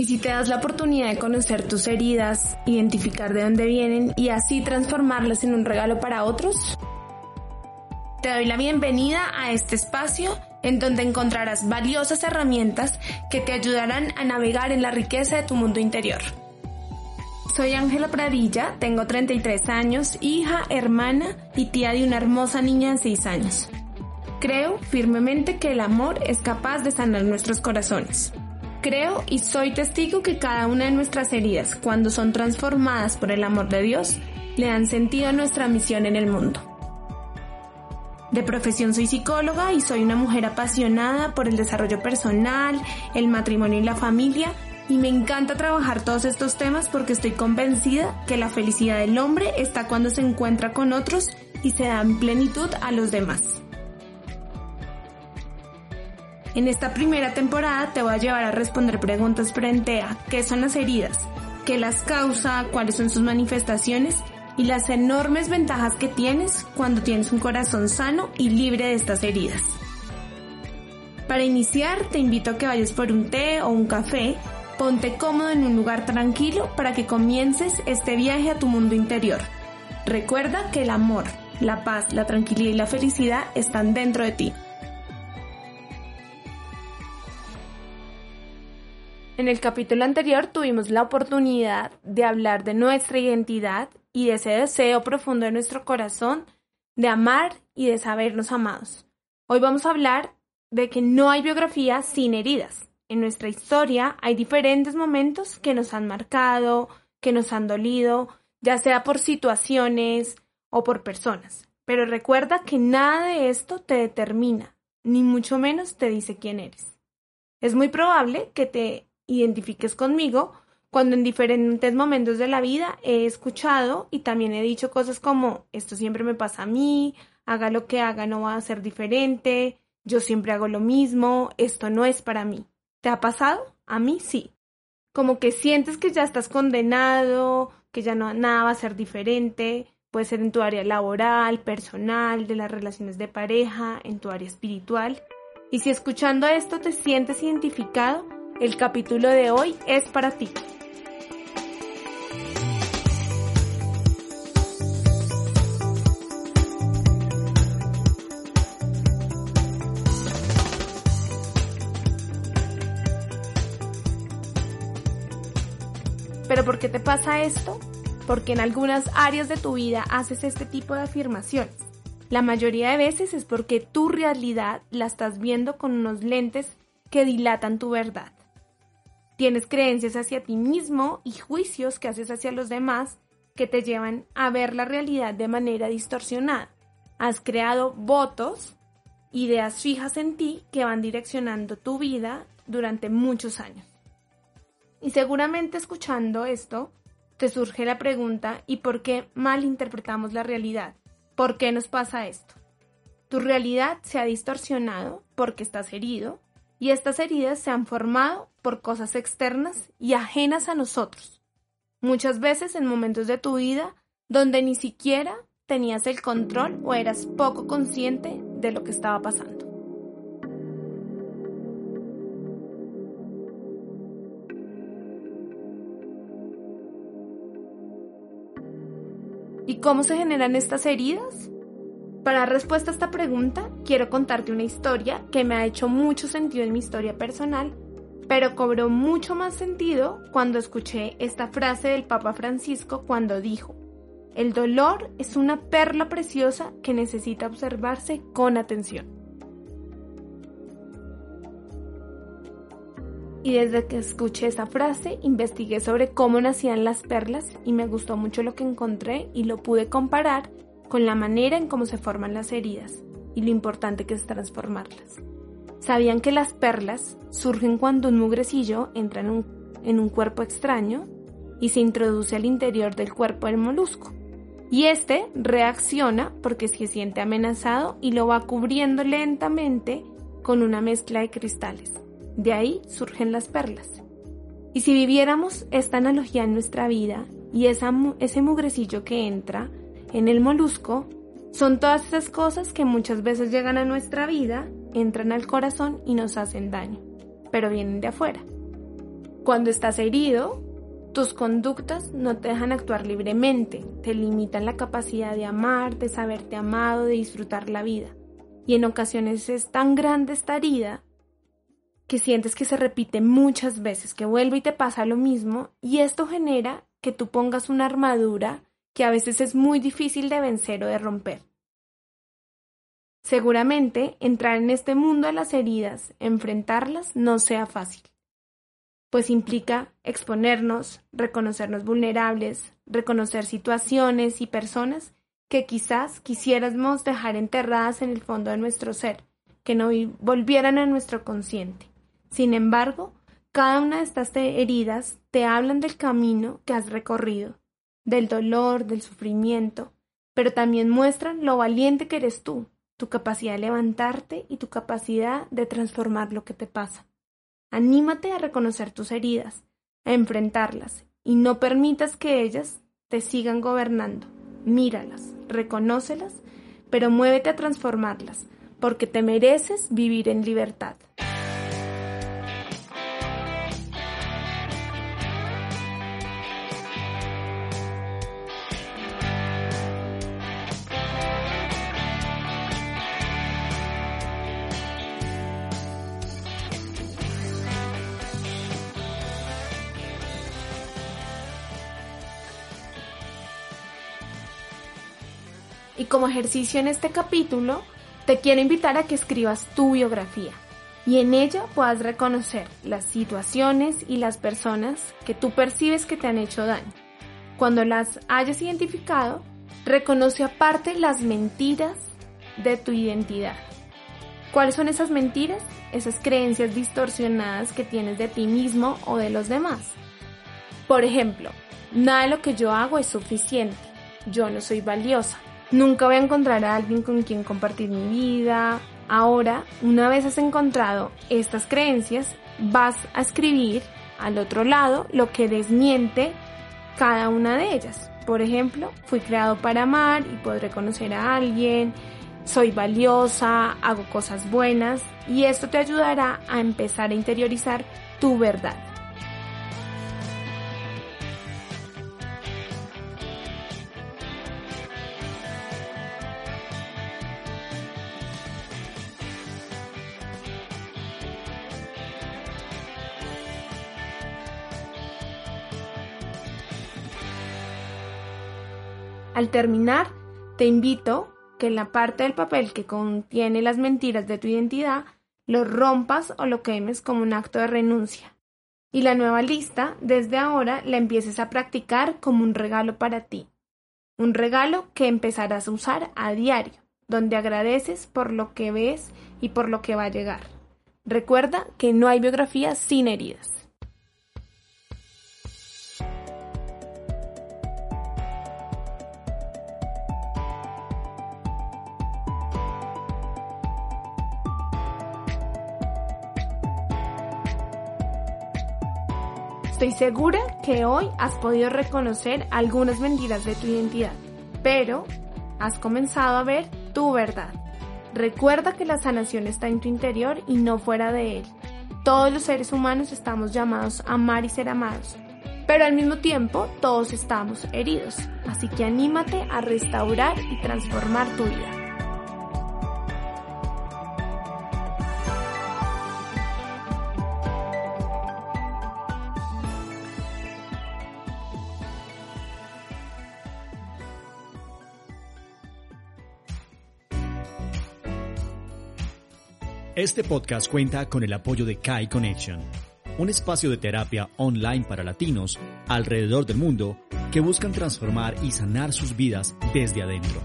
Y si te das la oportunidad de conocer tus heridas, identificar de dónde vienen y así transformarlas en un regalo para otros, te doy la bienvenida a este espacio en donde encontrarás valiosas herramientas que te ayudarán a navegar en la riqueza de tu mundo interior. Soy Ángela Pradilla, tengo 33 años, hija, hermana y tía de una hermosa niña de 6 años. Creo firmemente que el amor es capaz de sanar nuestros corazones. Creo y soy testigo que cada una de nuestras heridas, cuando son transformadas por el amor de Dios, le dan sentido a nuestra misión en el mundo. De profesión soy psicóloga y soy una mujer apasionada por el desarrollo personal, el matrimonio y la familia, y me encanta trabajar todos estos temas porque estoy convencida que la felicidad del hombre está cuando se encuentra con otros y se da en plenitud a los demás. En esta primera temporada te voy a llevar a responder preguntas frente a qué son las heridas, qué las causa, cuáles son sus manifestaciones y las enormes ventajas que tienes cuando tienes un corazón sano y libre de estas heridas. Para iniciar te invito a que vayas por un té o un café, ponte cómodo en un lugar tranquilo para que comiences este viaje a tu mundo interior. Recuerda que el amor, la paz, la tranquilidad y la felicidad están dentro de ti. En el capítulo anterior tuvimos la oportunidad de hablar de nuestra identidad y de ese deseo profundo de nuestro corazón de amar y de sabernos amados. Hoy vamos a hablar de que no hay biografía sin heridas. En nuestra historia hay diferentes momentos que nos han marcado, que nos han dolido, ya sea por situaciones o por personas. Pero recuerda que nada de esto te determina, ni mucho menos te dice quién eres. Es muy probable que te identifiques conmigo cuando en diferentes momentos de la vida he escuchado y también he dicho cosas como esto siempre me pasa a mí, haga lo que haga no va a ser diferente, yo siempre hago lo mismo, esto no es para mí. ¿Te ha pasado? A mí sí. Como que sientes que ya estás condenado, que ya no nada va a ser diferente, puede ser en tu área laboral, personal, de las relaciones de pareja, en tu área espiritual. Y si escuchando esto te sientes identificado, el capítulo de hoy es para ti. ¿Pero por qué te pasa esto? Porque en algunas áreas de tu vida haces este tipo de afirmaciones. La mayoría de veces es porque tu realidad la estás viendo con unos lentes que dilatan tu verdad. Tienes creencias hacia ti mismo y juicios que haces hacia los demás que te llevan a ver la realidad de manera distorsionada. Has creado votos, ideas fijas en ti que van direccionando tu vida durante muchos años. Y seguramente escuchando esto, te surge la pregunta ¿y por qué mal interpretamos la realidad? ¿Por qué nos pasa esto? Tu realidad se ha distorsionado porque estás herido, y estas heridas se han formado por cosas externas y ajenas a nosotros. Muchas veces en momentos de tu vida donde ni siquiera tenías el control o eras poco consciente de lo que estaba pasando. ¿Y cómo se generan estas heridas? Para respuesta a esta pregunta, quiero contarte una historia que me ha hecho mucho sentido en mi historia personal, pero cobró mucho más sentido cuando escuché esta frase del Papa Francisco cuando dijo, el dolor es una perla preciosa que necesita observarse con atención. Y desde que escuché esa frase, investigué sobre cómo nacían las perlas y me gustó mucho lo que encontré y lo pude comparar con la manera en cómo se forman las heridas y lo importante que es transformarlas. ¿Sabían que las perlas surgen cuando un mugrecillo entra en un, cuerpo extraño y se introduce al interior del cuerpo del molusco? Y este reacciona porque se siente amenazado y lo va cubriendo lentamente con una mezcla de cristales. De ahí surgen las perlas. Y si viviéramos esta analogía en nuestra vida y ese mugrecillo que entra en el molusco, son todas esas cosas que muchas veces llegan a nuestra vida, entran al corazón y nos hacen daño, pero vienen de afuera. Cuando estás herido, tus conductas no te dejan actuar libremente, te limitan la capacidad de amar, de saberte amado, de disfrutar la vida. Y en ocasiones es tan grande esta herida que sientes que se repite muchas veces, que vuelve y te pasa lo mismo, y esto genera que tú pongas una armadura que a veces es muy difícil de vencer o de romper. Seguramente entrar en este mundo de las heridas, enfrentarlas, no sea fácil, pues implica exponernos, reconocernos vulnerables, reconocer situaciones y personas que quizás quisiéramos dejar enterradas en el fondo de nuestro ser, que no volvieran a nuestro consciente. Sin embargo, cada una de estas heridas te hablan del camino que has recorrido, del dolor, del sufrimiento, pero también muestran lo valiente que eres tú, tu capacidad de levantarte y tu capacidad de transformar lo que te pasa. Anímate a reconocer tus heridas, a enfrentarlas y no permitas que ellas te sigan gobernando. Míralas, reconócelas, pero muévete a transformarlas, porque te mereces vivir en libertad. Y como ejercicio en este capítulo, te quiero invitar a que escribas tu biografía y en ella puedas reconocer las situaciones y las personas que tú percibes que te han hecho daño. Cuando las hayas identificado, reconoce aparte las mentiras de tu identidad. ¿Cuáles son esas mentiras? Esas creencias distorsionadas que tienes de ti mismo o de los demás. Por ejemplo, nada de lo que yo hago es suficiente. Yo no soy valiosa. Nunca voy a encontrar a alguien con quien compartir mi vida. Ahora, una vez has encontrado estas creencias, vas a escribir al otro lado lo que desmiente cada una de ellas. Por ejemplo, fui creado para amar y podré conocer a alguien, soy valiosa, hago cosas buenas y esto te ayudará a empezar a interiorizar tu verdad. Al terminar, te invito que en la parte del papel que contiene las mentiras de tu identidad, lo rompas o lo quemes como un acto de renuncia. Y la nueva lista, desde ahora, la empieces a practicar como un regalo para ti. Un regalo que empezarás a usar a diario, donde agradeces por lo que ves y por lo que va a llegar. Recuerda que no hay biografía sin heridas. Estoy segura que hoy has podido reconocer algunas mentiras de tu identidad, pero has comenzado a ver tu verdad. Recuerda que la sanación está en tu interior y no fuera de él. Todos los seres humanos estamos llamados a amar y ser amados, pero al mismo tiempo todos estamos heridos. Así que anímate a restaurar y transformar tu vida. Este podcast cuenta con el apoyo de Kai Connection, un espacio de terapia online para latinos alrededor del mundo que buscan transformar y sanar sus vidas desde adentro.